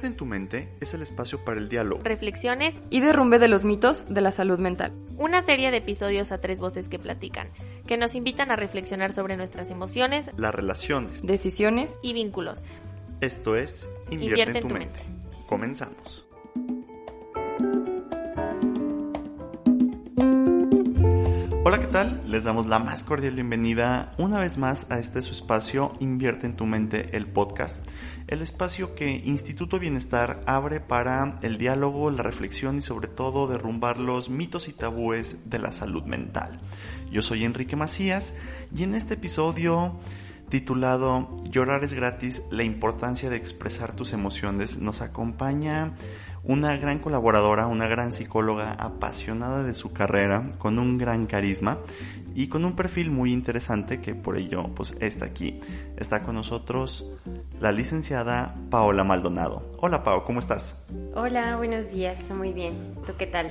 Invierte en tu mente es el espacio para el diálogo, reflexiones y derrumbe de los mitos de la salud mental. Una serie de episodios a tres voces que platican, que nos invitan a reflexionar sobre nuestras emociones, las relaciones, decisiones y vínculos. Esto es Invierte, en, tu, mente. Comenzamos. Hola, ¿qué tal? Les damos la más cordial bienvenida una vez más a este su espacio Invierte en tu mente, el podcast. El espacio que Instituto Bienestar abre para el diálogo, la reflexión y sobre todo derrumbar los mitos y tabúes de la salud mental. Yo soy Enrique Macías y en este episodio titulado Llorar es gratis, la importancia de expresar tus emociones nos acompaña una gran colaboradora, una gran psicóloga apasionada de su carrera, con un gran carisma y con un perfil muy interesante que por ello pues está aquí. Está con nosotros la licenciada Paola Maldonado. Hola Pao, ¿cómo estás? Hola, buenos días, muy bien. ¿Tú qué tal?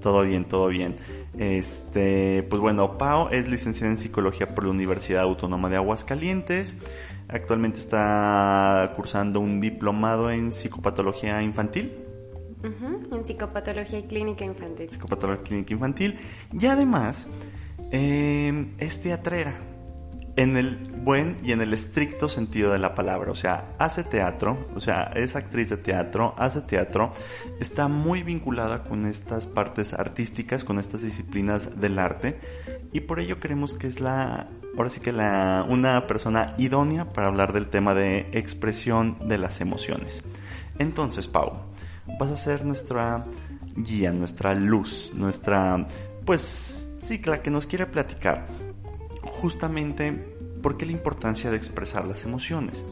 Todo bien, todo bien. Este, pues bueno, Pao es licenciada en psicología por la Universidad Autónoma de Aguascalientes. Actualmente está cursando un diplomado en psicopatología infantil en psicopatología y clínica infantil. Psicopatología y clínica infantil. Y además, eh, es teatrera. En el buen y en el estricto sentido de la palabra. O sea, hace teatro, o sea, es actriz de teatro, hace teatro, está muy vinculada con estas partes artísticas, con estas disciplinas del arte. Y por ello creemos que es la ahora sí que la, una persona idónea para hablar del tema de expresión de las emociones. Entonces, Pau, vas a ser nuestra guía, nuestra luz, nuestra, pues sí, la que nos quiere platicar justamente por qué la importancia de expresar las emociones.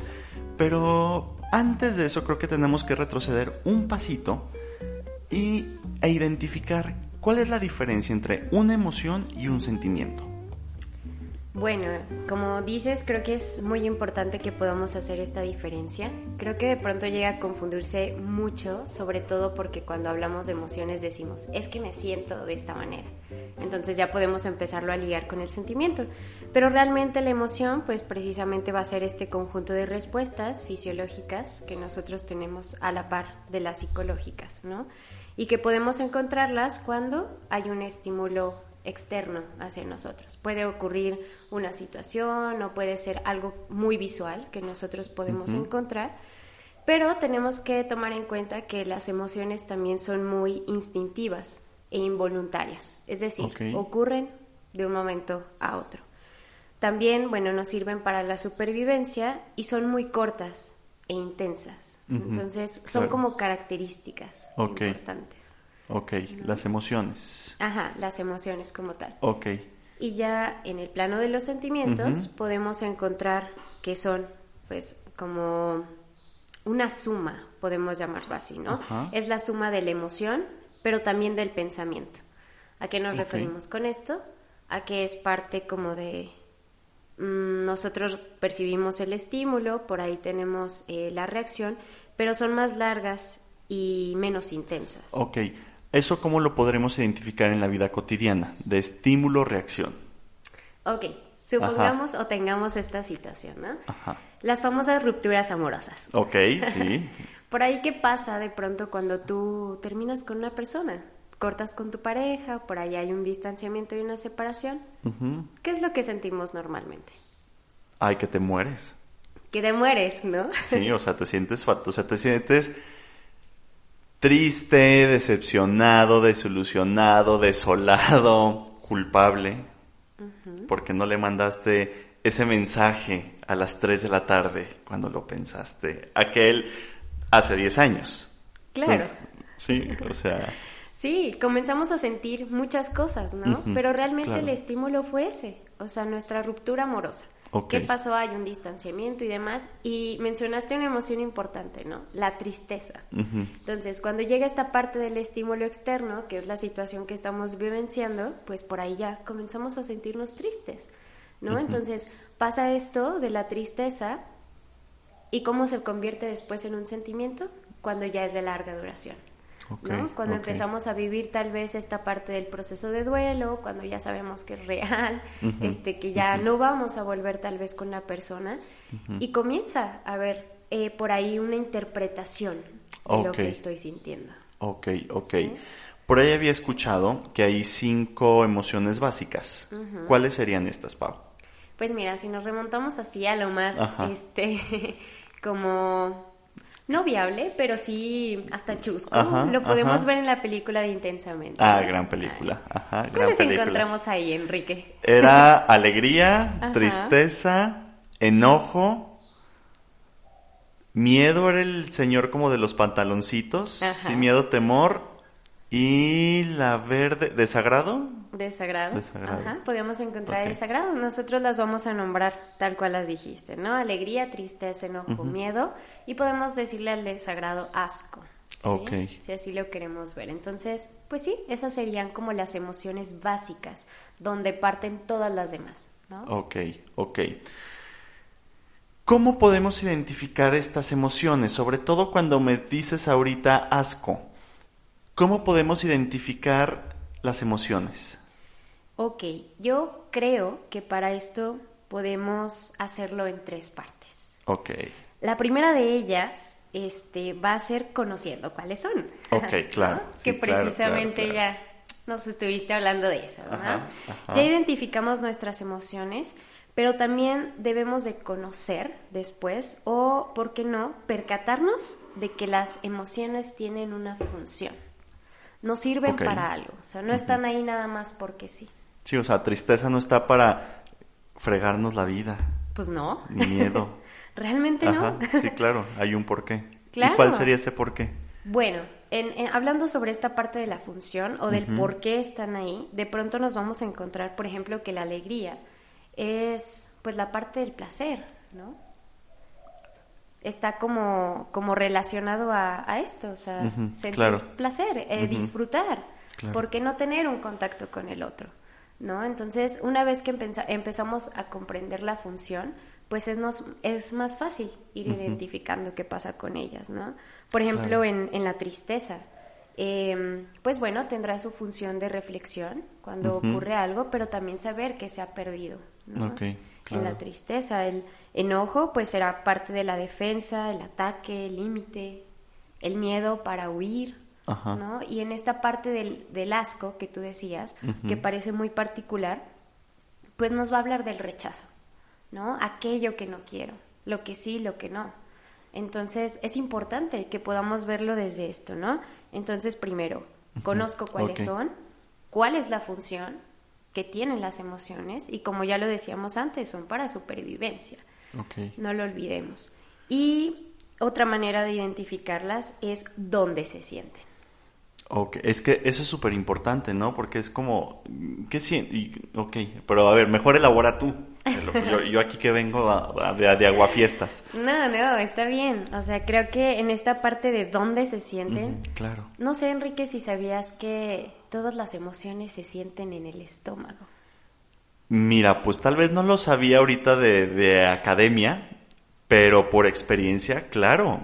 Pero antes de eso creo que tenemos que retroceder un pasito y, e identificar cuál es la diferencia entre una emoción y un sentimiento. Bueno, como dices, creo que es muy importante que podamos hacer esta diferencia. Creo que de pronto llega a confundirse mucho, sobre todo porque cuando hablamos de emociones decimos, es que me siento de esta manera. Entonces ya podemos empezarlo a ligar con el sentimiento. Pero realmente la emoción, pues precisamente va a ser este conjunto de respuestas fisiológicas que nosotros tenemos a la par de las psicológicas, ¿no? Y que podemos encontrarlas cuando hay un estímulo externo hacia nosotros. Puede ocurrir una situación o puede ser algo muy visual que nosotros podemos encontrar, pero tenemos que tomar en cuenta que las emociones también son muy instintivas e involuntarias, es decir, ocurren de un momento a otro. También, bueno, nos sirven para la supervivencia y son muy cortas e intensas. Entonces, son como características importantes. Ok, las emociones. Ajá, las emociones como tal. Ok. Y ya en el plano de los sentimientos podemos encontrar que son pues como una suma, podemos llamarlo así, ¿no? Es la suma de la emoción, pero también del pensamiento. ¿A qué nos referimos con esto? A que es parte como de... Mm, nosotros percibimos el estímulo, por ahí tenemos eh, la reacción, pero son más largas y menos intensas. Ok, ¿Eso cómo lo podremos identificar en la vida cotidiana? De estímulo-reacción. Ok, supongamos o tengamos esta situación, ¿no? Ajá. Las famosas rupturas amorosas. Ok, sí. Por ahí, ¿qué pasa de pronto cuando tú terminas con una persona? Cortas con tu pareja, por ahí hay un distanciamiento y una separación. ¿Qué es lo que sentimos normalmente? Ay, que te mueres. Que te mueres, ¿no? Sí, o sea, te sientes, o sea, te sientes triste, decepcionado, desilusionado, desolado, culpable, porque no le mandaste ese mensaje a las 3 de la tarde cuando lo pensaste, aquel hace 10 años. Claro. sí, o sea... Sí, comenzamos a sentir muchas cosas, ¿no? Pero realmente el estímulo fue ese, o sea, nuestra ruptura amorosa. ¿Qué pasó? Hay un distanciamiento y demás. Y mencionaste una emoción importante, ¿no? La tristeza. Entonces, cuando llega esta parte del estímulo externo, que es la situación que estamos vivenciando, pues por ahí ya comenzamos a sentirnos tristes, ¿no? Entonces, pasa esto de la tristeza y cómo se convierte después en un sentimiento cuando ya es de larga duración. Cuando empezamos a vivir tal vez esta parte del proceso de duelo, cuando ya sabemos que es real, este, que ya no vamos a volver tal vez con la persona, y comienza a haber eh, por ahí una interpretación de lo que estoy sintiendo. Ok, ok. Por ahí había escuchado que hay cinco emociones básicas. ¿Cuáles serían estas, Pau? Pues mira, si nos remontamos así a lo más, Ajá. este, como no viable, pero sí hasta chusco, Ajá, lo podemos ajá. ver en la película de Intensamente. Ah, gran película. Ajá, gran ¿Cuáles película. encontramos ahí, Enrique? Era alegría, tristeza, enojo, miedo era el señor como de los pantaloncitos, sí, miedo, temor y la verde, desagrado. Desagrado. Desagrado. Ajá, podemos encontrar Ok. desagrado. Nosotros las vamos a nombrar tal cual las dijiste, ¿no? Alegría, tristeza, enojo, miedo. Y podemos decirle al desagrado asco. ¿sí? Ok. Si así lo queremos ver. Entonces, pues sí, esas serían como las emociones básicas, donde parten todas las demás, ¿no? Ok, ok. ¿Cómo podemos identificar estas emociones? Sobre todo cuando me dices ahorita asco. ¿Cómo podemos identificar las emociones? Ok, yo creo que para esto podemos hacerlo en tres partes. Ok, La primera de ellas este, va a ser conociendo cuáles son. Ok, claro. ¿no? Sí, que claro, precisamente claro, ya nos estuviste hablando de eso, ¿no? Ajá, ajá. Ya identificamos nuestras emociones, pero también debemos de conocer después o, ¿por qué no?, percatarnos de que las emociones tienen una función. Nos sirven para algo, o sea, no están ahí nada más porque sí. Sí, o sea, tristeza no está para fregarnos la vida, Pues no, ni miedo. realmente Ajá, no. sí, claro, hay un porqué. Claro. ¿Y cuál sería ese porqué? Bueno, en- en- hablando sobre esta parte de la función o del por qué están ahí, de pronto nos vamos a encontrar, por ejemplo, que la alegría es pues la parte del placer, ¿no? Está como, como relacionado a, a esto, o sea, sentir claro. placer, eh, disfrutar. Claro. ¿Por qué no tener un contacto con el otro? ¿No? Entonces, una vez que empezamos a comprender la función, pues es, nos, es más fácil ir identificando qué pasa con ellas, ¿no? Por ejemplo, en, en la tristeza, eh, pues bueno, tendrá su función de reflexión cuando ocurre algo, pero también saber que se ha perdido, En la tristeza, el enojo, pues será parte de la defensa, el ataque, el límite, el miedo para huir, Ajá. ¿no? Y en esta parte del, del asco que tú decías, que parece muy particular, pues nos va a hablar del rechazo, ¿no? Aquello que no quiero, lo que sí, lo que no. Entonces es importante que podamos verlo desde esto, ¿no? Entonces primero, conozco cuáles son, cuál es la función que tienen las emociones y como ya lo decíamos antes, son para supervivencia. No lo olvidemos. Y otra manera de identificarlas es dónde se sienten. Ok, es que eso es súper importante, ¿no? Porque es como, ¿qué sientes? Ok, pero a ver, mejor elabora tú. Yo, yo aquí que vengo a- a- de, de aguafiestas. No, no, está bien. O sea, creo que en esta parte de dónde se sienten, Claro. no sé, Enrique, si sabías que todas las emociones se sienten en el estómago. Mira, pues tal vez no lo sabía ahorita de, de academia, pero por experiencia, claro.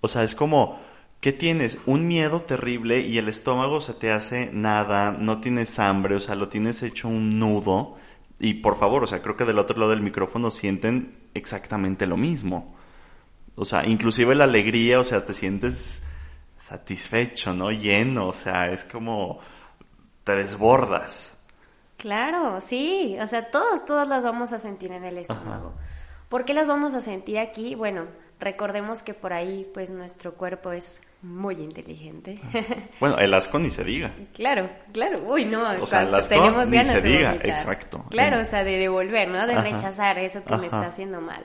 O sea, es como, ¿qué tienes? Un miedo terrible y el estómago se te hace nada, no tienes hambre, o sea, lo tienes hecho un nudo. Y por favor, o sea, creo que del otro lado del micrófono sienten exactamente lo mismo. O sea, inclusive la alegría, o sea, te sientes satisfecho, ¿no? Lleno, o sea, es como te desbordas. Claro, sí. O sea, todas, todas las vamos a sentir en el estómago. ¿Por qué las vamos a sentir aquí? Bueno, recordemos que por ahí, pues, nuestro cuerpo es muy inteligente. Bueno, el asco ni se diga. Claro, claro. Uy, no, O sea, cuando las tenemos ni ganas se diga, exacto. Claro, o sea, de devolver, ¿no? De Ajá. rechazar eso que me está haciendo mal.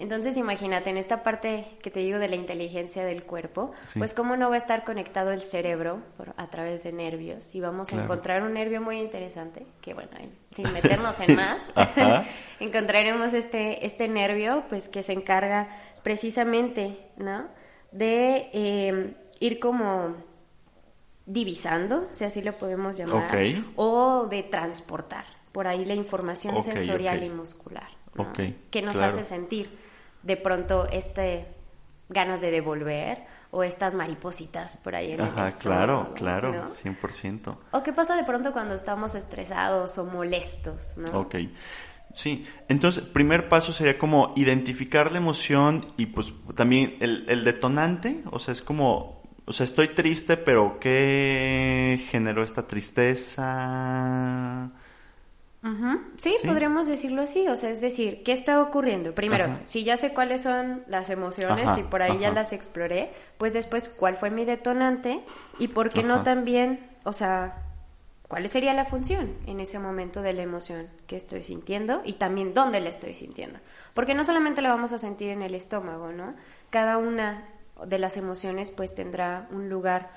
Entonces imagínate, en esta parte que te digo de la inteligencia del cuerpo, pues cómo no va a estar conectado el cerebro a través de nervios y vamos a encontrar un nervio muy interesante, que bueno, sin meternos en más, encontraremos este, este nervio pues que se encarga precisamente, ¿no? De em, ir como divisando, si así lo podemos llamar, o de transportar por ahí la información sensorial y muscular, que nos hace sentir de pronto este ganas de devolver o estas maripositas por ahí en Ajá, claro, claro, 100%. O qué pasa de pronto cuando estamos estresados o molestos, ¿no? Ok. Sí, entonces, primer paso sería como identificar la emoción y pues también el, el detonante, o sea, es como, o sea, estoy triste, pero ¿qué generó esta tristeza? sí, podríamos decirlo así, o sea, es decir, ¿qué está ocurriendo? Primero, si ya sé cuáles son las emociones y por ahí ya las exploré, pues después, ¿cuál fue mi detonante? Y por qué no también, o sea, ¿cuál sería la función en ese momento de la emoción que estoy sintiendo y también dónde la estoy sintiendo? Porque no solamente la vamos a sentir en el estómago, ¿no? Cada una de las emociones pues tendrá un lugar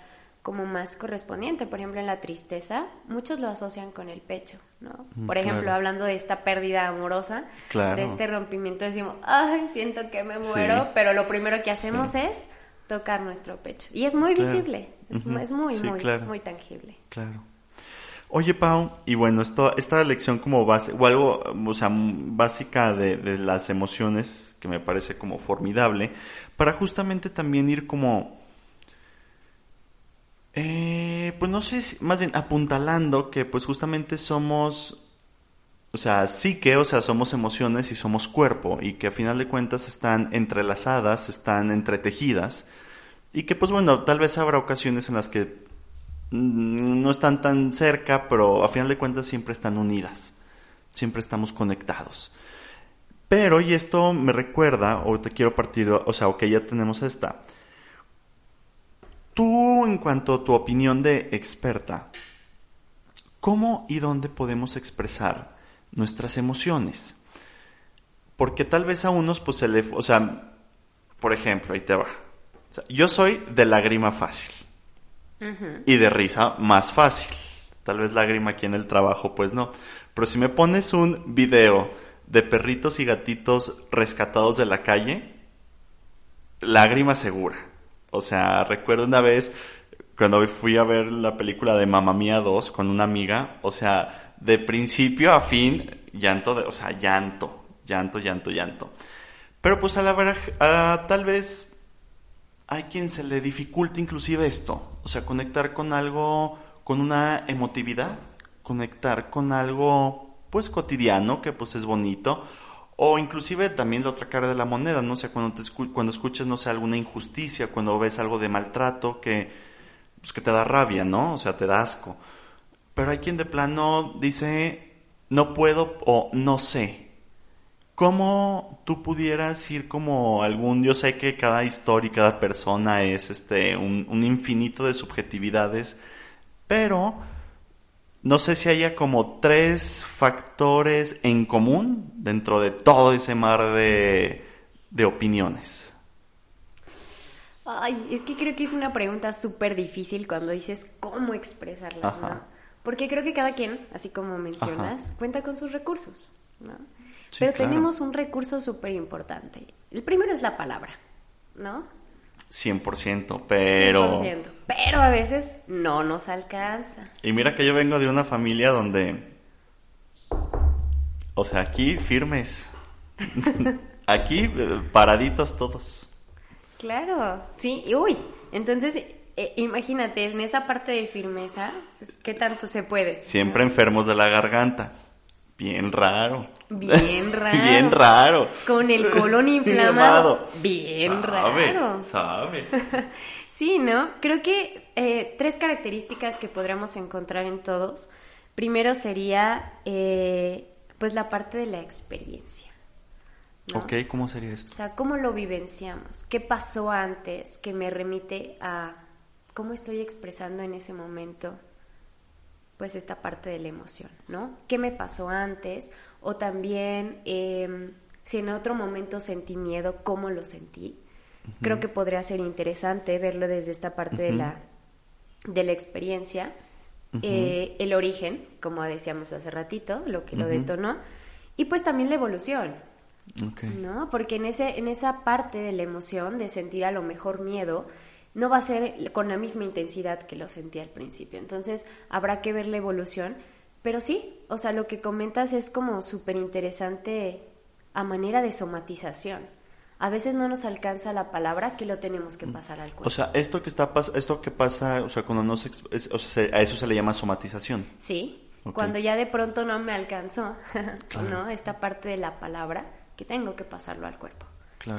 como más correspondiente. Por ejemplo, en la tristeza, muchos lo asocian con el pecho, ¿no? Mm, Por ejemplo, hablando de esta pérdida amorosa, de este rompimiento, decimos, ay, siento que me muero, pero lo primero que hacemos es tocar nuestro pecho. Y es muy visible, es, muy, muy, muy tangible. Claro. Oye, Pau, y bueno, esto, esta lección como base, o algo, o sea, básica de, las emociones, que me parece como formidable, para justamente también ir como eh, pues no sé, más bien apuntalando que pues justamente somos, o sea, sí que, o sea, somos emociones y somos cuerpo y que a final de cuentas están entrelazadas, están entretejidas y que pues bueno, tal vez habrá ocasiones en las que no están tan cerca, pero a final de cuentas siempre están unidas, siempre estamos conectados. Pero, y esto me recuerda, o te quiero partir, o sea, ok, ya tenemos esta Tú, en cuanto a tu opinión de experta, ¿cómo y dónde podemos expresar nuestras emociones? Porque tal vez a unos, pues se le. O sea, por ejemplo, ahí te va. yo soy de lágrima fácil. Y de risa más fácil. Tal vez lágrima aquí en el trabajo, pues no. Pero si me pones un video de perritos y gatitos rescatados de la calle, lágrima segura. O sea, recuerdo una vez cuando fui a ver la película de Mamma Mía 2 con una amiga, o sea, de principio a fin, llanto, de, o sea, llanto, llanto, llanto, llanto. Pero pues a la verdad, tal vez hay quien se le dificulta inclusive esto, o sea, conectar con algo, con una emotividad, conectar con algo pues cotidiano, que pues es bonito, o inclusive también la otra cara de la moneda, no sé, cuando, te cuando escuchas, no sé, alguna injusticia, cuando ves algo de maltrato que, pues, que te da rabia, ¿no? O sea, te da asco. Pero hay quien de plano dice, no puedo o no sé. ¿Cómo tú pudieras ir como algún, yo sé que cada historia y cada persona es este, un, un infinito de subjetividades, pero no sé si haya como tres factores en común dentro de todo ese mar de, opiniones. Ay, es que creo que es una pregunta súper difícil cuando dices cómo expresarlas, ¿no? Porque creo que cada quien, así como mencionas, cuenta con sus recursos, ¿no? Pero tenemos un recurso súper importante. El primero es la palabra, ¿no? 100%, pero... 100%, pero a veces no nos alcanza. Y mira que yo vengo de una familia donde... O sea, aquí firmes. aquí eh, paraditos todos. Claro, sí. Y uy, entonces eh, imagínate, en esa parte de firmeza, pues, ¿qué tanto se puede? Siempre enfermos de la garganta. Bien raro. Bien raro. Bien raro. Con el colon inflamado. Bien raro. Sabe. sí, ¿no? Creo que eh, tres características que podríamos encontrar en todos. Primero sería, eh, pues, la parte de la experiencia. Ok, ¿cómo sería esto? O sea, ¿cómo lo vivenciamos? ¿Qué pasó antes que me remite a cómo estoy expresando en ese momento pues esta parte de la emoción, ¿no? ¿Qué me pasó antes? O también em, si en otro momento sentí miedo, cómo lo sentí. Creo que podría ser interesante verlo desde esta parte de, la, de la experiencia, eh, el origen, como decíamos hace ratito, lo que lo detonó, y pues también la evolución. ¿No? Porque en, ese, en esa parte de la emoción, de sentir a lo mejor miedo, no va a ser con la misma intensidad que lo sentí al principio. Entonces habrá que ver la evolución. Pero sí, o sea, lo que comentas es como súper interesante a manera de somatización. A veces no nos alcanza la palabra que lo tenemos que pasar al cuerpo. O sea, esto que está esto que pasa, o sea, cuando no se, o sea, a eso se le llama somatización. Sí. Cuando ya de pronto no me alcanzó, ¿no? Esta parte de la palabra que tengo que pasarlo al cuerpo.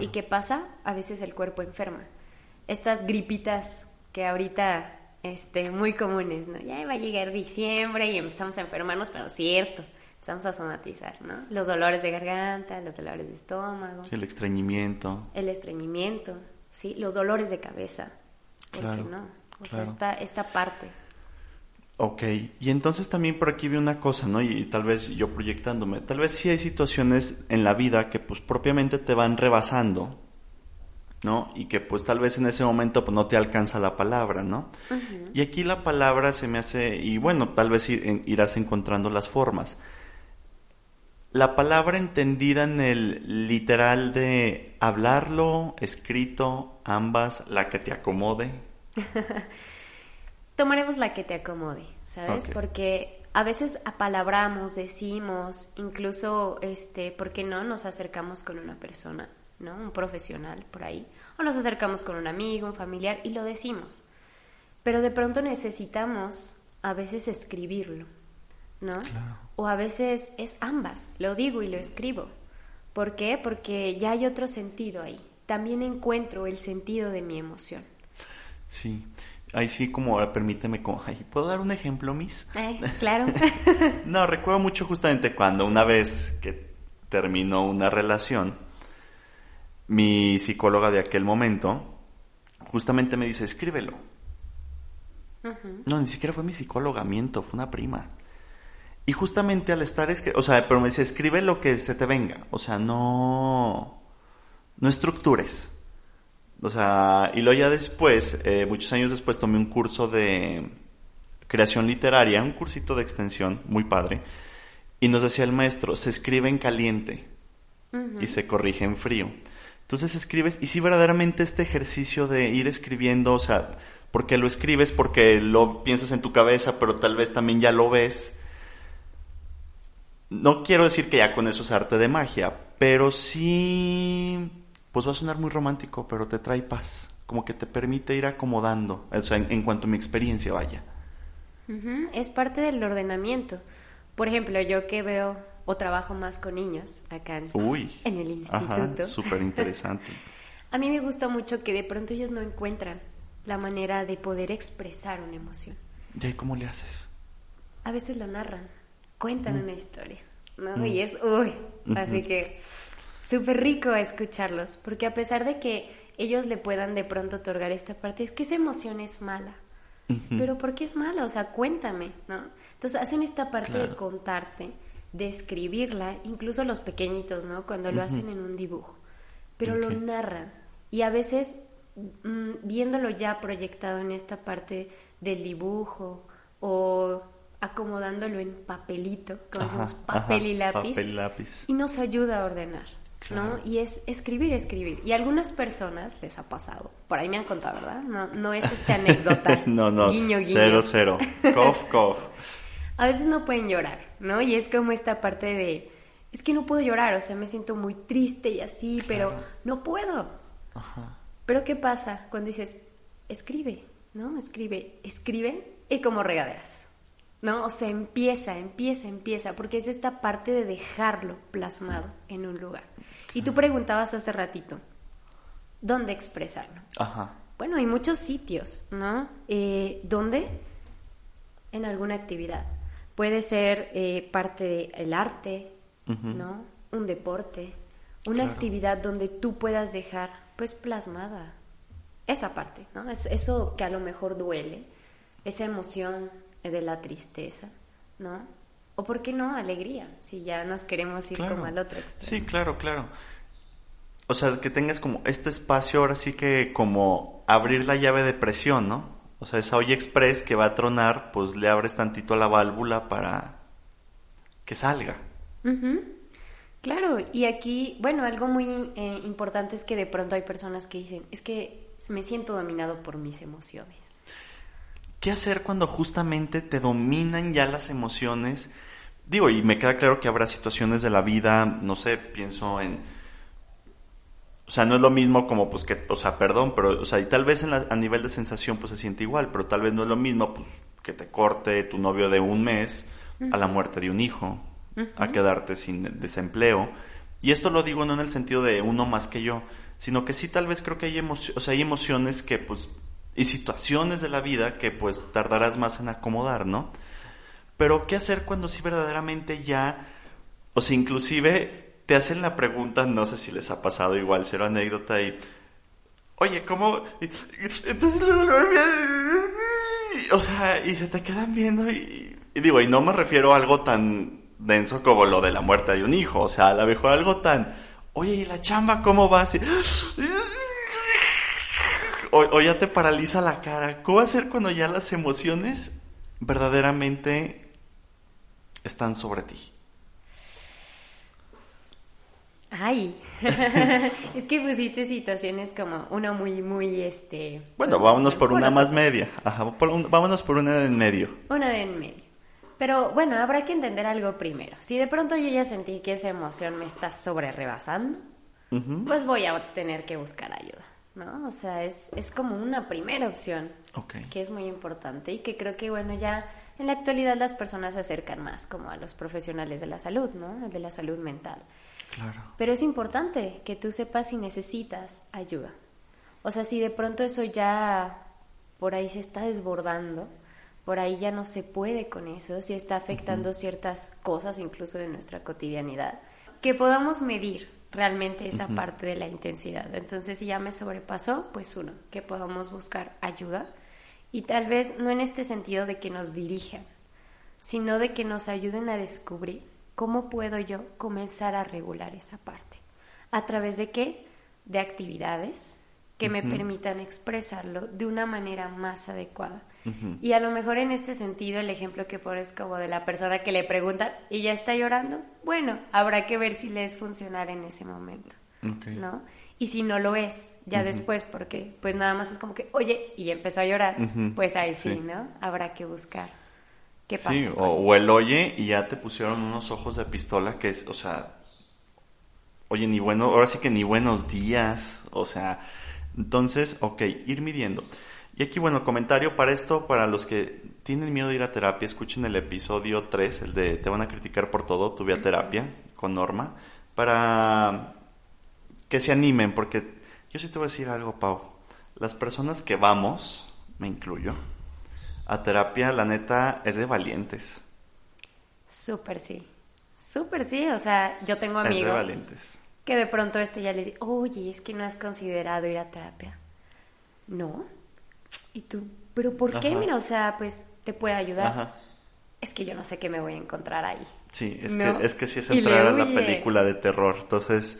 ¿Y qué pasa? A veces el cuerpo enferma. Estas gripitas que ahorita este, muy comunes, ¿no? Ya va a llegar diciembre y empezamos a enfermarnos, pero cierto, empezamos a somatizar, ¿no? Los dolores de garganta, los dolores de estómago. el estreñimiento. El estreñimiento, sí, los dolores de cabeza. claro, no? O sea, esta, esta parte. Ok, y entonces también por aquí vi una cosa, ¿no? Y, tal vez yo proyectándome, tal vez sí hay situaciones en la vida que pues propiamente te van rebasando, ¿no? Y que pues tal vez en ese momento pues no te alcanza la palabra, ¿no? Y aquí la palabra se me hace, y bueno, tal vez irás encontrando las formas. La palabra entendida en el literal de hablarlo, escrito, ambas, la que te acomode. tomaremos la que te acomode, ¿sabes? Porque a veces apalabramos, decimos, incluso, este, ¿por qué no nos acercamos con una persona, ¿no? Un profesional por ahí. O nos acercamos con un amigo, un familiar y lo decimos. Pero de pronto necesitamos a veces escribirlo, ¿no? O a veces es ambas, lo digo y lo escribo. ¿Por qué? Porque ya hay otro sentido ahí. También encuentro el sentido de mi emoción. Sí ahí sí como permíteme como, ¿puedo dar un ejemplo, Miss? Eh, claro. no, recuerdo mucho justamente cuando una vez que terminó una relación, mi psicóloga de aquel momento justamente me dice, escríbelo. No, ni siquiera fue mi psicóloga, miento, fue una prima. Y justamente al estar, o sea, pero me dice, escribe lo que se te venga, o sea, no, no estructures. O sea, y luego ya después, eh, muchos años después, tomé un curso de creación literaria, un cursito de extensión muy padre, y nos decía el maestro, se escribe en caliente y se corrige en frío. Entonces escribes, y si verdaderamente este ejercicio de ir escribiendo, o sea, porque lo escribes, porque lo piensas en tu cabeza, pero tal vez también ya lo ves. No quiero decir que ya con eso es arte de magia, pero sí pues va a sonar muy romántico, pero te trae paz, como que te permite ir acomodando, o sea, en, cuanto a mi experiencia vaya. Es parte del ordenamiento. Por ejemplo, yo que veo o trabajo más con niños acá en, en el instituto. Súper interesante. a mí me gusta mucho que de pronto ellos no encuentran la manera de poder expresar una emoción. ¿Y cómo le haces? A veces lo narran, cuentan mm. una historia, ¿no? Mm. Y es, uy, así que súper rico escucharlos, porque a pesar de que ellos le puedan de pronto otorgar esta parte, es que esa emoción es mala. Pero ¿por qué es mala? O sea, cuéntame, ¿no? Entonces hacen esta parte de contarte, de escribirla, incluso los pequeñitos, ¿no? Cuando lo hacen en un dibujo, pero lo narran. Y a veces, mm, viéndolo ya proyectado en esta parte del dibujo o acomodándolo en papelito, como decimos, papel, y lápiz, papel y lápiz, y nos ayuda a ordenar. ¿no? Y es escribir, escribir. Y a algunas personas les ha pasado. Por ahí me han contado, ¿verdad? No, no es esta anécdota. no, no. Guiño, guiño. Cero, cero. Cough, cough. A veces no pueden llorar, ¿no? Y es como esta parte de, es que no puedo llorar, o sea, me siento muy triste y así, pero no puedo. Ajá. Pero ¿qué pasa cuando dices, escribe, ¿no? Escribe, escribe y como regaderas. ¿no? O sea, empieza, empieza, empieza, porque es esta parte de dejarlo plasmado en un lugar. Y tú preguntabas hace ratito, ¿dónde expresarlo? Ajá. Bueno, hay muchos sitios, ¿no? Eh, ¿Dónde? En alguna actividad. Puede ser eh, parte del arte, ¿no? Un deporte, una actividad donde tú puedas dejar, pues, plasmada esa parte, ¿no? Es eso que a lo mejor duele, esa emoción de la tristeza, ¿no? O por qué no, alegría, si ya nos queremos ir como al otro extremo. Sí, claro, claro. O sea, que tengas como este espacio ahora sí que como abrir la llave de presión, ¿no? O sea, esa olla express que va a tronar, pues le abres tantito a la válvula para que salga. Claro, y aquí, bueno, algo muy eh, importante es que de pronto hay personas que dicen, es que me siento dominado por mis emociones. ¿Qué hacer cuando justamente te dominan ya las emociones? Digo, y me queda claro que habrá situaciones de la vida, no sé, pienso en o sea, no es lo mismo como, pues, que, o sea, perdón, pero, o sea, y tal vez en a nivel de sensación, pues, se siente igual, pero tal vez no es lo mismo, pues, que te corte tu novio de un mes a la muerte de un hijo, a quedarte sin desempleo. Y esto lo digo no en el sentido de uno más que yo, sino que sí tal vez creo que hay, o sea, hay emociones que, pues, y situaciones de la vida que, pues, tardarás más en acomodar, ¿no? Pero, ¿qué hacer cuando sí verdaderamente ya, o sea, inclusive te hacen la pregunta, no sé si les ha pasado igual, cero anécdota y, oye, ¿cómo? Entonces, o sea, y se te quedan viendo y, digo, y no me refiero a algo tan denso como lo de la muerte de un hijo, o sea, a lo mejor algo tan, oye, ¿y la chamba cómo va? Así, o, o ya te paraliza la cara. ¿Cómo hacer cuando ya las emociones verdaderamente están sobre ti? Ay, es que pusiste situaciones como una muy, muy, este... Bueno, vámonos por una más media. Ajá, vámonos por una de en medio. Una de en medio. Pero bueno, habrá que entender algo primero. Si de pronto yo ya sentí que esa emoción me está sobre rebasando, pues voy a tener que buscar ayuda, ¿no? O sea, es, es como una primera opción, que es muy importante y que creo que, bueno, ya en la actualidad las personas se acercan más como a los profesionales de la salud, ¿no? De la salud mental. Pero es importante que tú sepas si necesitas ayuda. O sea, si de pronto eso ya por ahí se está desbordando, por ahí ya no se puede con eso, si está afectando ciertas cosas incluso de nuestra cotidianidad, que podamos medir realmente esa parte de la intensidad. Entonces, si ya me sobrepasó, pues uno, que podamos buscar ayuda y tal vez no en este sentido de que nos dirijan, sino de que nos ayuden a descubrir ¿Cómo puedo yo comenzar a regular esa parte? ¿A través de qué? De actividades que me permitan expresarlo de una manera más adecuada. Y a lo mejor en este sentido el ejemplo que pones como de la persona que le pregunta y ya está llorando, bueno, habrá que ver si le es funcionar en ese momento, ¿no? Y si no lo es, ya después, porque pues nada más es como que, oye, y empezó a llorar, pues ahí sí, ¿no? Habrá que buscar. Sí, o, el oye y ya te pusieron unos ojos de pistola que es, o sea, oye, ni bueno, ahora sí que ni buenos días, o sea, entonces, ok, ir midiendo. Y aquí, bueno, comentario para esto, para los que tienen miedo de ir a terapia, escuchen el episodio 3, el de Te van a criticar por todo, tuve a terapia con Norma, para que se animen, porque yo sí te voy a decir algo, Pau. Las personas que vamos, me incluyo, a terapia, la neta, es de valientes. Súper sí. Súper sí. O sea, yo tengo amigos que de pronto este ya les dice, oye, es que no has considerado ir a terapia. No. ¿Y tú? ¿Pero por qué? Mira, o sea, pues te puede ayudar. Es que yo no sé qué me voy a encontrar ahí. Sí, es, que, es que sí es entrar a la película de terror. Entonces,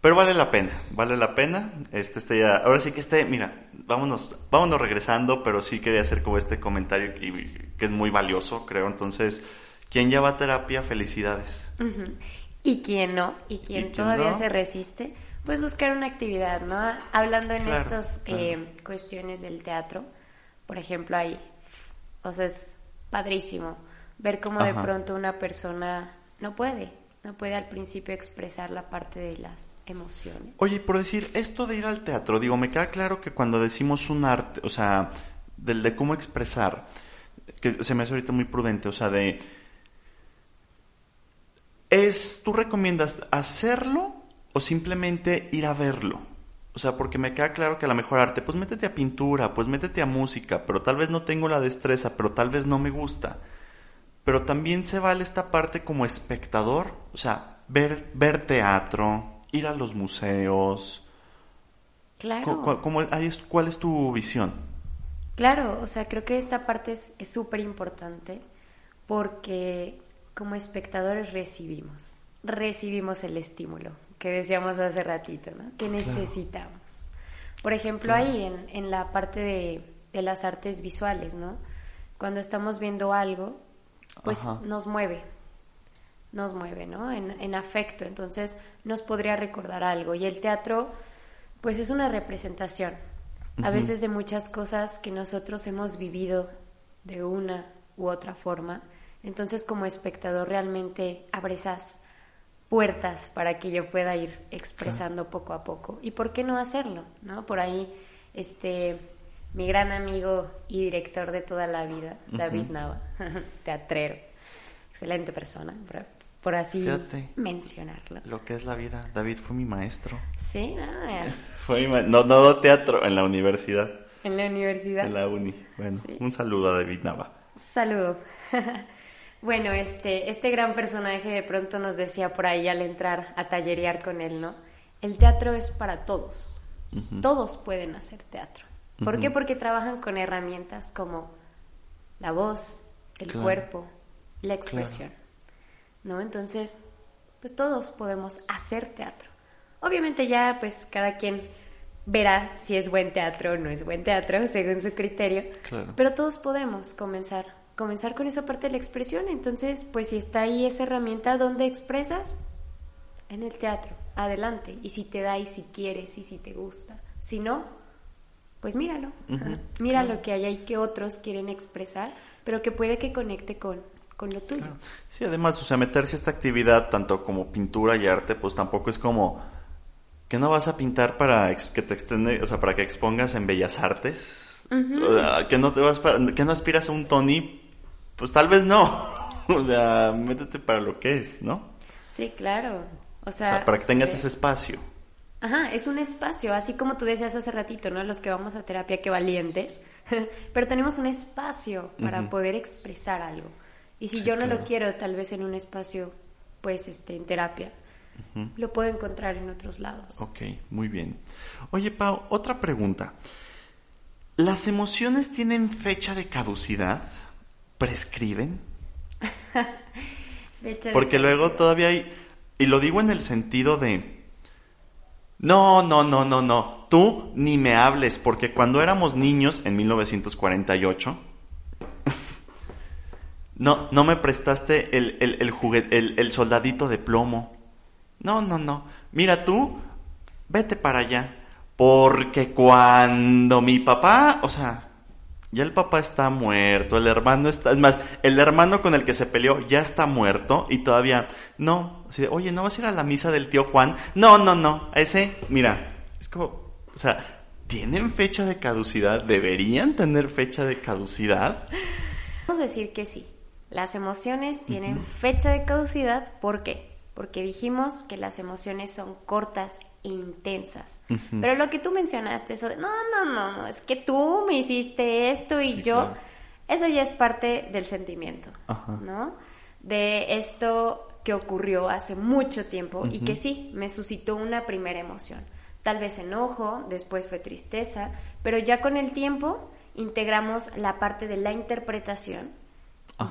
pero vale la pena, vale la pena. Este, este ya, ahora sí que este, mira, vámonos, vámonos regresando, pero sí quería hacer como este comentario que, que es muy valioso, creo. Entonces, quien ya va a terapia, felicidades. Y quien no, y quien todavía se resiste, pues buscar una actividad, ¿no? Hablando en estas eh, cuestiones del teatro, por ejemplo, ahí, o sea, es padrísimo ver cómo de pronto una persona no puede, no puede al principio expresar la parte de las emociones. Oye, por decir, esto de ir al teatro, digo, me queda claro que cuando decimos un arte, o sea, del de cómo expresar, que se me hace ahorita muy prudente, o sea, de... ¿Es, tú recomiendas hacerlo o simplemente ir a verlo? O sea, porque me queda claro que a lo mejor arte, pues métete a pintura, pues métete a música, pero tal vez no tengo la destreza, pero tal vez no me gusta pero también se vale esta parte como espectador, o sea, ver, ver teatro, ir a los museos. Claro. ¿Cuál, es tu visión? Claro, o sea, creo que esta parte es súper importante porque como espectadores recibimos, recibimos el estímulo que decíamos hace ratito, ¿no? Que necesitamos. Por ejemplo, ahí en, en, la parte de, de, las artes visuales, ¿no? Cuando estamos viendo algo, pues nos mueve, nos mueve, ¿no? En, en, afecto, entonces nos podría recordar algo. Y el teatro, pues es una representación, a veces de muchas cosas que nosotros hemos vivido de una u otra forma. Entonces, como espectador, realmente abre esas puertas para que yo pueda ir expresando poco a poco. ¿Y por qué no hacerlo? ¿No? Por ahí, este, mi gran amigo y director de toda la vida, David Nava, teatrero, excelente persona, por, así mencionarlo. Lo que es la vida. David fue mi maestro. Sí, ah, fue mi no, no teatro, en la universidad. En la universidad. En la uni. Bueno, un saludo a David Nava. Saludo. Bueno, este, este gran personaje de pronto nos decía por ahí al entrar a tallerear con él, ¿no? El teatro es para todos. Todos pueden hacer teatro. ¿Por qué? Porque trabajan con herramientas como la voz, el cuerpo, la expresión. ¿No? Entonces, pues todos podemos hacer teatro. Obviamente ya pues cada quien verá si es buen teatro o no es buen teatro según su criterio. Pero todos podemos comenzar comenzar con esa parte de la expresión. Entonces, pues si está ahí esa herramienta, ¿dónde expresas? En el teatro, adelante. Y si te da y si quieres y si te gusta. Si no, pues míralo. Mira lo que hay ahí que otros quieren expresar, pero que puede que conecte con, con lo tuyo. Sí, además, o sea, meterse a esta actividad, tanto como pintura y arte, pues tampoco es como que no vas a pintar para que te extende, o sea, para que expongas en bellas artes. que no te vas para, que no aspiras a un Tony pues tal vez no. o sea, métete para lo que es, ¿no? Sí, claro. O sea, para que tengas ese espacio. Ajá, es un espacio, así como tú decías hace ratito, ¿no? Los que vamos a terapia, qué valientes. Pero tenemos un espacio para poder expresar algo. Y si yo no lo quiero, tal vez en un espacio, pues, este, en terapia, lo puedo encontrar en otros lados. Ok, muy bien. Oye, Pau, otra pregunta. ¿Las emociones tienen fecha de caducidad? prescriben. Porque luego todavía hay, y lo digo en el sentido de, no, no, no, no, no, tú ni me hables, porque cuando éramos niños en 1948, no, no me prestaste el, el, el, el soldadito de plomo. No, no, no. Mira tú, vete para allá. Porque cuando mi papá, o sea, ya el papá está muerto, el hermano está, es más, el hermano con el que se peleó ya está muerto y todavía, no, así de, oye, ¿no vas a ir a la misa del tío Juan? No, no, no, ese, mira, es como, o sea, ¿tienen fecha de caducidad? ¿Deberían tener fecha de caducidad? Vamos a decir que sí, las emociones tienen fecha de caducidad, ¿por qué? Porque dijimos que las emociones son cortas intensas. Pero lo que tú mencionaste, eso de, no, no, no, no, es que tú me hiciste esto y yo, eso ya es parte del sentimiento, ¿no? De esto que ocurrió hace mucho tiempo y que sí, me suscitó una primera emoción. Tal vez enojo, después fue tristeza, pero ya con el tiempo integramos la parte de la interpretación,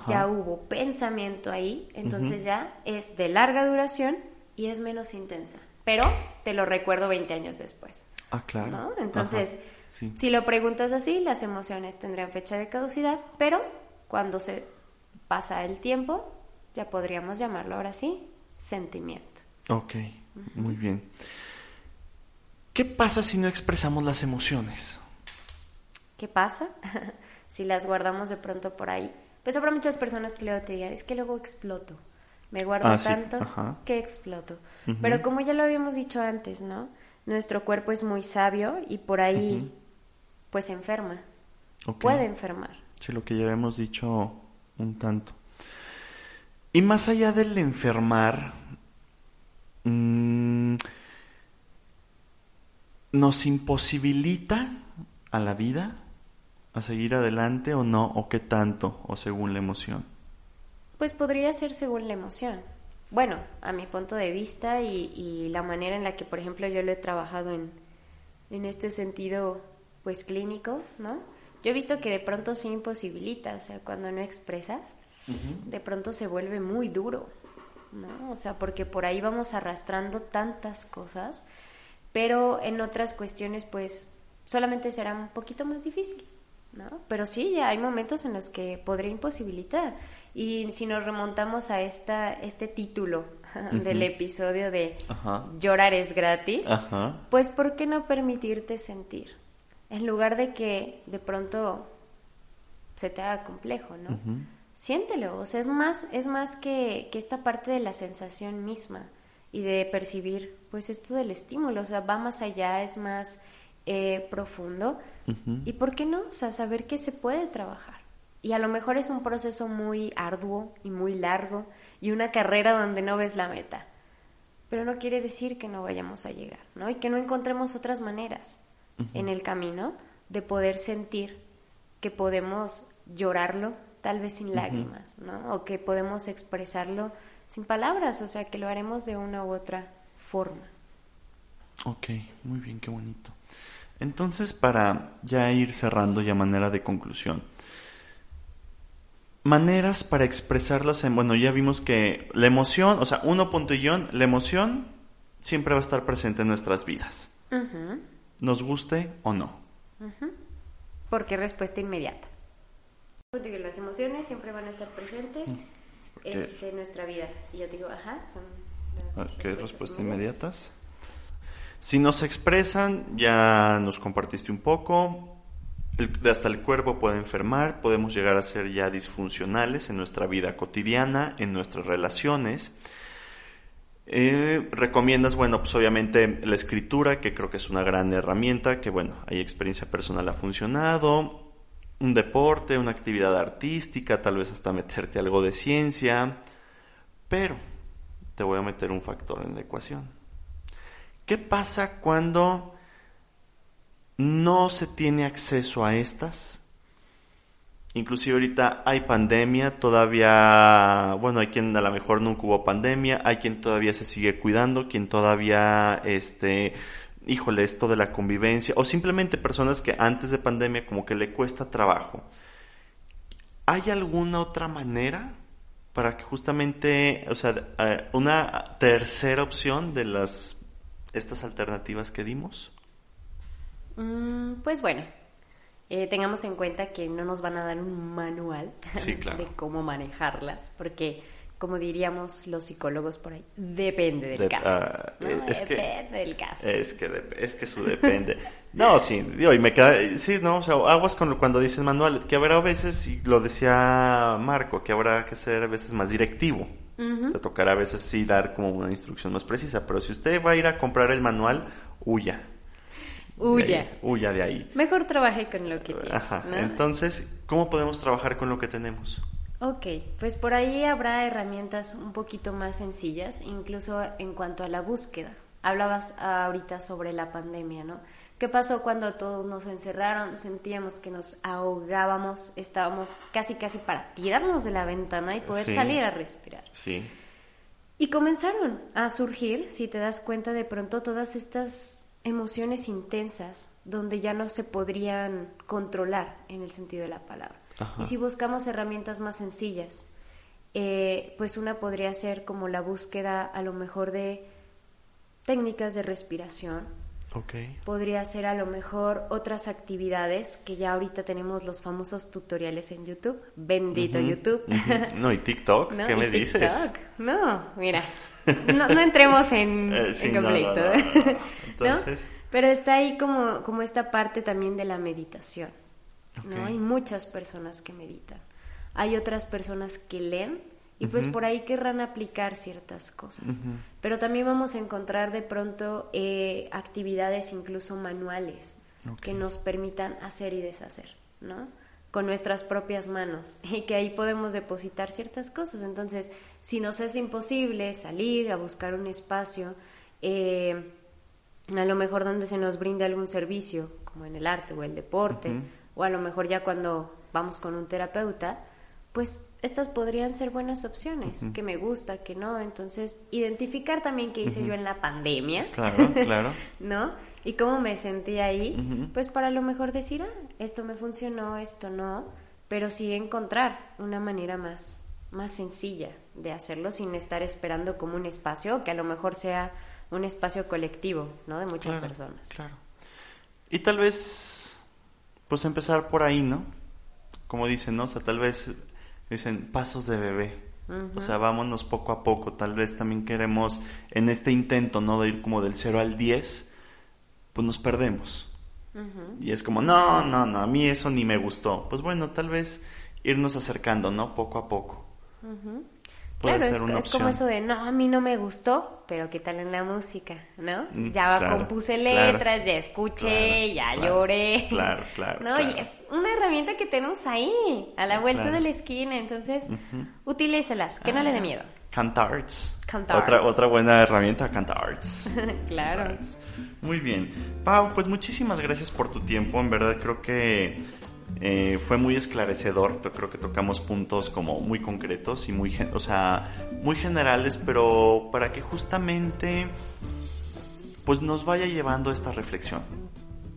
ya hubo pensamiento ahí, entonces ya es de larga duración y es menos intensa pero te lo recuerdo 20 años después. Ah, claro. Entonces, si lo preguntas así, las emociones tendrían fecha de caducidad, pero cuando se pasa el tiempo, ya podríamos llamarlo ahora sí sentimiento. Ok, muy bien. ¿Qué pasa si no expresamos las emociones? ¿Qué pasa? si las guardamos de pronto por ahí. Pues habrá muchas personas que luego te digan, es que luego exploto me guardo ah, tanto que exploto. Pero como ya lo habíamos dicho antes, ¿no? Nuestro cuerpo es muy sabio y por ahí, pues enferma. Puede enfermar. Sí, lo que ya habíamos dicho un tanto. Y más allá del enfermar, mm, ¿nos imposibilita a la vida a seguir adelante o no? ¿O qué tanto? ¿O según la emoción? Pues podría ser según la emoción. Bueno, a mi punto de vista y, la manera en la que, por ejemplo, yo lo he trabajado en, en este sentido, pues clínico, ¿no? Yo he visto que de pronto se imposibilita, o sea, cuando no expresas, de pronto se vuelve muy duro, ¿no? O sea, porque por ahí vamos arrastrando tantas cosas, pero en otras cuestiones pues solamente será un poquito más difícil, ¿no? Pero sí, ya hay momentos en los que podría imposibilitar. Y si nos remontamos a esta, este título del episodio de llorar es gratis, pues ¿por qué no permitirte sentir? En lugar de que de pronto se te haga complejo, ¿no? Siéntelo, o sea, es más, es más que, que esta parte de la sensación misma y de percibir, pues esto del estímulo, o sea, va más allá, es más eh, profundo. ¿Y por qué no? O sea, saber que se puede trabajar. Y a lo mejor es un proceso muy arduo y muy largo y una carrera donde no ves la meta. Pero no quiere decir que no vayamos a llegar, ¿no? Y que no encontremos otras maneras en el camino de poder sentir que podemos llorarlo, tal vez sin lágrimas, ¿no? O que podemos expresarlo sin palabras, o sea, que lo haremos de una u otra forma. Ok, muy bien, qué bonito. Entonces, para ya ir cerrando ya manera de conclusión, maneras para expresarlas en, bueno, ya vimos que la emoción, o sea, uno puntillón, la emoción siempre va a estar presente en nuestras vidas. Nos guste o no. Porque respuesta inmediata. Las emociones siempre van a estar presentes este, en nuestra vida. Y yo digo, ajá, son las respuestas inmediatas. Si nos expresan, ya nos compartiste un poco, hasta el cuerpo puede enfermar, podemos llegar a ser ya disfuncionales en nuestra vida cotidiana, en nuestras relaciones. Eh, recomiendas, bueno, pues obviamente la escritura, que creo que es una gran herramienta, que bueno, hay experiencia personal ha funcionado, un deporte, una actividad artística, tal vez hasta meterte algo de ciencia, pero te voy a meter un factor en la ecuación. ¿Qué pasa cuando no se tiene acceso a estas? Inclusive ahorita hay pandemia, todavía, bueno, hay quien a lo mejor nunca hubo pandemia, hay quien todavía se sigue cuidando, quien todavía, este, híjole, esto de la convivencia, o simplemente personas que antes de pandemia como que le cuesta trabajo. ¿Hay alguna otra manera para que justamente, o sea, eh, una tercera opción de las estas alternativas que dimos? Mm, pues bueno, eh, tengamos en cuenta que no nos van a dar un manual de cómo manejarlas, porque como diríamos los psicólogos por ahí, depende del caso. Ah, es depende que, del caso. Es que, es que su depende. no, sí, digo, y me queda, sí, no, o sea, aguas con, cuando dicen manual, que habrá a veces, y lo decía Marco, que habrá que ser a veces más directivo. Te tocará a veces sí dar como una instrucción más precisa, pero si usted va a ir a comprar el manual, huya. Huya. huya de ahí. Mejor trabaje con lo que tiene. Ajá. Entonces, ¿cómo podemos trabajar con lo que tenemos? Ok, pues por ahí habrá herramientas un poquito más sencillas, incluso en cuanto a la búsqueda. Hablabas ahorita sobre la pandemia, ¿no? ¿Qué pasó cuando todos nos encerraron? Sentíamos que nos ahogábamos, estábamos casi casi para tirarnos de la ventana y poder salir a respirar. Sí. Y comenzaron a surgir, si te das cuenta de pronto, todas estas emociones intensas donde ya no se podrían controlar en el sentido de la palabra. Y si buscamos herramientas más sencillas, eh, pues una podría ser como la búsqueda a lo mejor de técnicas de respiración, Podría ser a lo mejor otras actividades que ya ahorita tenemos los famosos tutoriales en YouTube. Bendito YouTube. No, y TikTok, ¿qué me dices? No, mira, no, entremos en, eh, conflicto. Entonces... Pero está ahí como, como esta parte también de la meditación. ¿no? Hay muchas personas que meditan. Hay otras personas que leen y pues por ahí querrán aplicar ciertas cosas. Pero también vamos a encontrar de pronto eh, actividades incluso manuales que nos permitan hacer y deshacer, ¿no? Con nuestras propias manos y que ahí podemos depositar ciertas cosas. Entonces, si nos es imposible salir a buscar un espacio, eh, a lo mejor donde se nos brinde algún servicio, como en el arte o el deporte, o a lo mejor ya cuando vamos con un terapeuta, pues estas podrían ser buenas opciones, que me gusta, que no. Entonces, identificar también qué hice yo en la pandemia. Claro, claro. ¿No? Y cómo me sentí ahí, pues para lo mejor decir, ah, esto me funcionó, esto no, pero sí encontrar una manera más más sencilla de hacerlo sin estar esperando como un espacio que a lo mejor sea un espacio colectivo, ¿no? De muchas personas. Claro. Y tal vez, pues empezar por ahí, ¿no? Como dicen, ¿no? O sea, tal vez dicen pasos de bebé. O sea, vámonos poco a poco. Tal vez también queremos, en este intento, ¿no? De ir como del 0 al 10, pues nos perdemos. Y es como, no, no, no, a mí eso ni me gustó. Pues bueno, tal vez irnos acercando, ¿no? Poco a poco. Puede claro, ser es, una es como eso de, no, a mí no me gustó, pero ¿qué tal en la música? ¿No? Mm, ya compuse letras, ya escuché, ya lloré. Claro, claro. ¿No? Y es una herramienta que tenemos ahí, a la vuelta de la esquina. Entonces, utilícelas, que no le dé ah, miedo. Cantarts. Cantarts. Otra, otra buena herramienta, Cantarts. claro. Muy bien. Pau, pues muchísimas gracias por tu tiempo. En verdad creo que eh, fue muy esclarecedor, creo que tocamos puntos como muy concretos y muy, o sea, muy generales, pero para que justamente pues nos vaya llevando esta reflexión.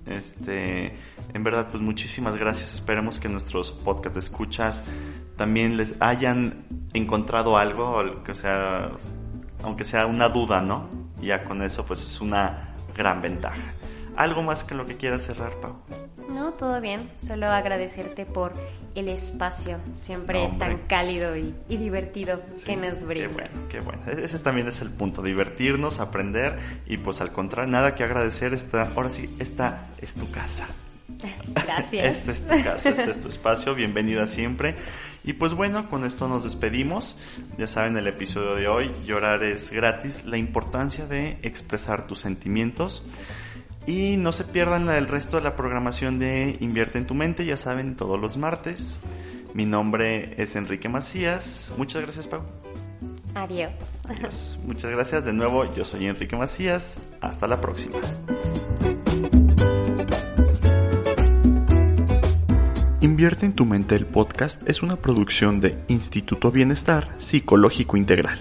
Este, en verdad, pues muchísimas gracias. Esperemos que nuestros podcast escuchas también les hayan encontrado algo, sea, aunque sea una duda, ¿no? Ya con eso, pues es una gran ventaja. ¿Algo más que lo que quieras cerrar, Pau? No, todo bien. Solo agradecerte por el espacio siempre tan cálido y, divertido que nos brinda. Qué bueno, qué bueno. E-, ese también es el punto, divertirnos, aprender y pues al contrario, nada que agradecer. Esta, ahora sí, esta es tu casa. Gracias. Este es tu casa, este es tu espacio, bienvenida siempre. Y pues bueno, con esto nos despedimos. Ya saben, el episodio de hoy, llorar es gratis, la importancia de expresar tus sentimientos. Y no se pierdan el resto de la programación de Invierte en tu mente, ya saben, todos los martes. Mi nombre es Enrique Macías. Muchas gracias, Pau. Adiós. Adiós. Muchas gracias de nuevo. Yo soy Enrique Macías. Hasta la próxima. Invierte en tu mente el podcast es una producción de Instituto Bienestar Psicológico Integral.